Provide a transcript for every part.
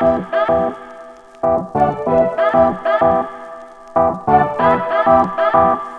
Thank you.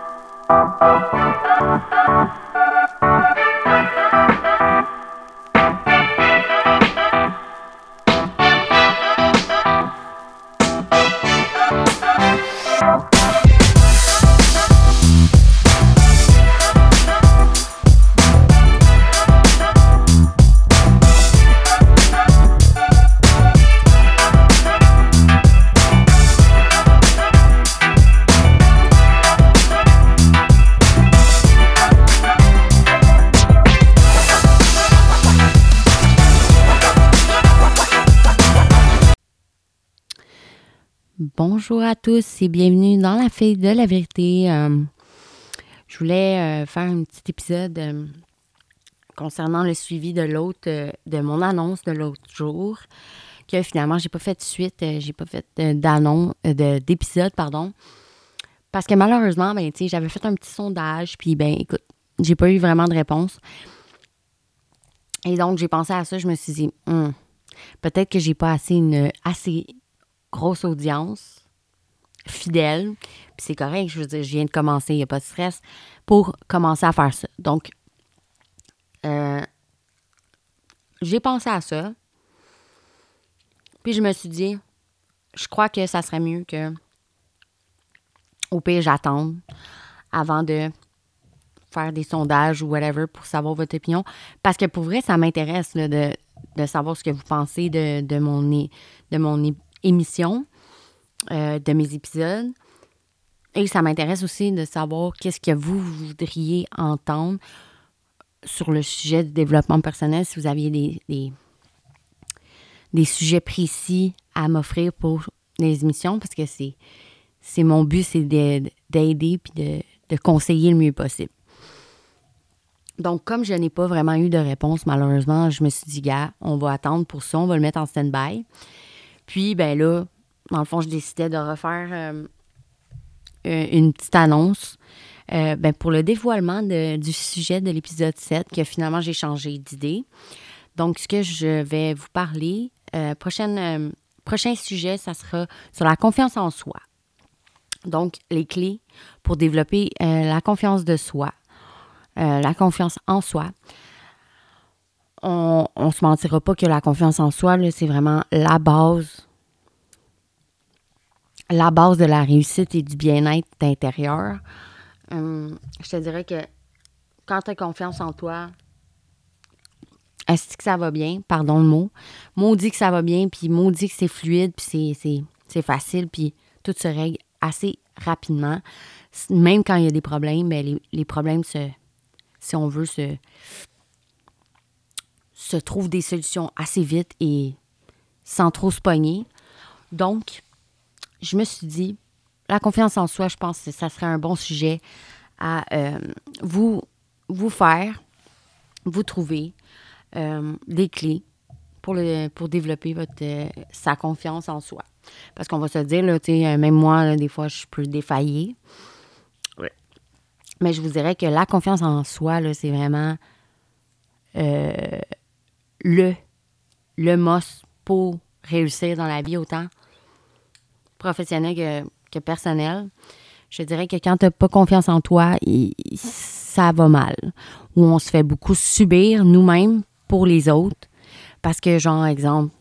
Bonjour à tous et bienvenue dans la fille de la vérité. Euh, je voulais euh, faire un petit épisode euh, concernant le suivi de l'autre, de mon annonce de l'autre jour, que finalement j'ai pas fait de suite, j'ai pas fait d'annonce, d'épisode, pardon. Parce que malheureusement, ben, j'avais fait un petit sondage, puis ben écoute, j'ai pas eu vraiment de réponse. Et donc j'ai pensé à ça, je me suis dit, hmm, peut-être que j'ai pas assez une assez grosse audience, fidèle, puis c'est correct, je veux dire, je viens de commencer, il n'y a pas de stress, pour commencer à faire ça. Donc, euh, j'ai pensé à ça, puis je me suis dit, je crois que ça serait mieux que, au pire, j'attende avant de faire des sondages ou whatever pour savoir votre opinion. Parce que pour vrai, ça m'intéresse de, de, savoir ce que vous pensez de, de mon, de mon émission euh, de mes épisodes. Et ça m'intéresse aussi de savoir qu'est-ce que vous voudriez entendre sur le sujet du développement personnel, si vous aviez des, des, sujets précis à m'offrir pour les émissions, parce que c'est, c'est mon but, c'est d'aider puis de, de conseiller le mieux possible. Donc, comme je n'ai pas vraiment eu de réponse, malheureusement, je me suis dit, gars, on va attendre pour ça, on va le mettre en stand-by. Puis, ben là, dans le fond, je décidais de refaire euh, euh, une petite annonce euh, ben, pour le dévoilement du sujet de l'épisode 7, que finalement, j'ai changé d'idée. Donc, ce que je vais vous parler, prochain sujet, ça sera sur la confiance en soi. Donc, les clés pour développer la confiance de soi, la confiance en soi on ne se mentira pas que la confiance en soi, c'est vraiment la base. La base de la réussite et du bien-être intérieur. Hum, je te dirais que quand tu as confiance en toi, est-ce que ça va bien? Pardon le mot. Maudit que ça va bien, puis maudit que c'est fluide, puis c'est facile, puis tout se règle assez rapidement. Même quand il y a des problèmes, ben les, les problèmes se, si on veut, se, se trouvent des solutions assez vite et sans trop se pogner. Donc, je me suis dit, la confiance en soi, je pense que ça serait un bon sujet à euh, vous, vous faire, vous trouver euh, des clés pour, le, pour développer votre, euh, sa confiance en soi. Parce qu'on va se dire, là, même moi, des fois, je peux défaillir. Mais je vous dirais que la confiance en soi, c'est vraiment le, le must pour réussir dans la vie, autant professionnel que, que personnel. Je dirais que quand tu n'as pas confiance en toi, ça va mal. Ou on se fait beaucoup subir nous-mêmes pour les autres. Parce que, genre, exemple,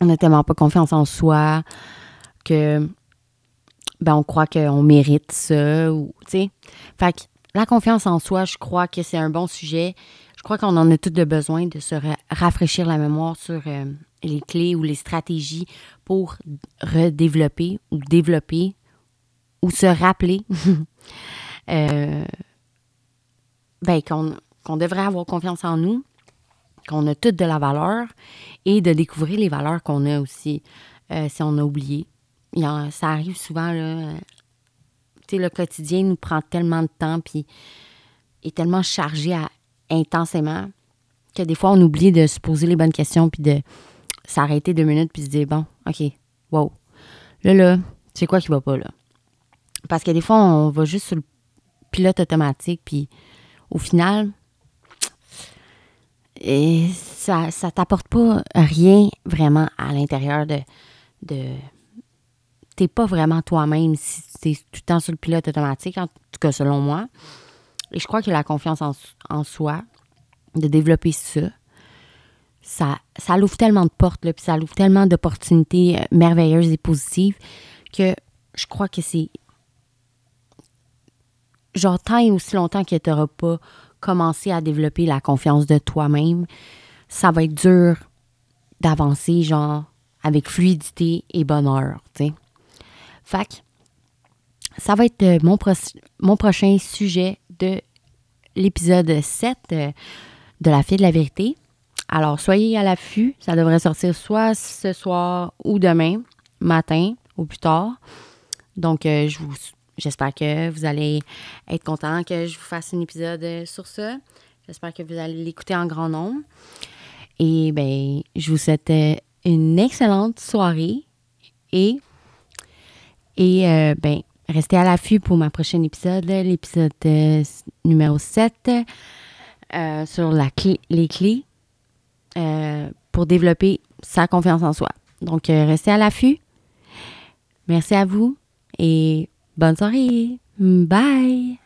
on n'a tellement pas confiance en soi que ben, on croit qu'on mérite ça. Ou, Fait que la confiance en soi, je crois que c'est un bon sujet je crois qu'on en a tous besoin de se rafraîchir la mémoire sur euh, les clés ou les stratégies pour redévelopper ou développer ou se rappeler euh, ben, qu'on devrait avoir confiance en nous, qu'on a toutes de la valeur et de découvrir les valeurs qu'on a aussi euh, si on a oublié. ça arrive souvent, là. le quotidien nous prend tellement de temps puis est tellement chargé à intensément que des fois, on oublie de se poser les bonnes questions puis de s'arrêter deux minutes puis se dire, bon, OK, wow. Là, là, c'est quoi qui va pas, là? Parce que des fois, on va juste sur le pilote automatique puis au final, et ça t'apporte pas rien vraiment à l'intérieur de. de t'es pas vraiment toi-même si tu es tout le temps sur le pilote automatique, en tout cas selon moi. Et je crois que la confiance en, soi, de développer ça, ça, l'ouvre tellement de portes, puis ça l'ouvre tellement d'opportunités euh, merveilleuses et positives que je crois que c'est. Genre, tant et aussi longtemps que tu n'auras pas commencé à développer la confiance de toi-même, ça va être dur d'avancer, genre, avec fluidité et bonheur, tu. Fait ça va être euh, mon prochain sujet de l'épisode 7 euh, de La fille de la vérité. Alors, soyez à l'affût. Ça devrait sortir soit ce soir ou demain matin ou plus tard. Donc, euh, j'espère que vous allez être content que je vous fasse un épisode euh, sur ça. J'espère que vous allez l'écouter en grand nombre. Et ben, je vous souhaite une excellente soirée et et ben restez à l'affût pour ma prochaine épisode, l'épisode numéro 7 sur la les clés euh, pour développer sa confiance en soi. Donc, euh, restez à l'affût. Merci à vous et bonne soirée. Bye!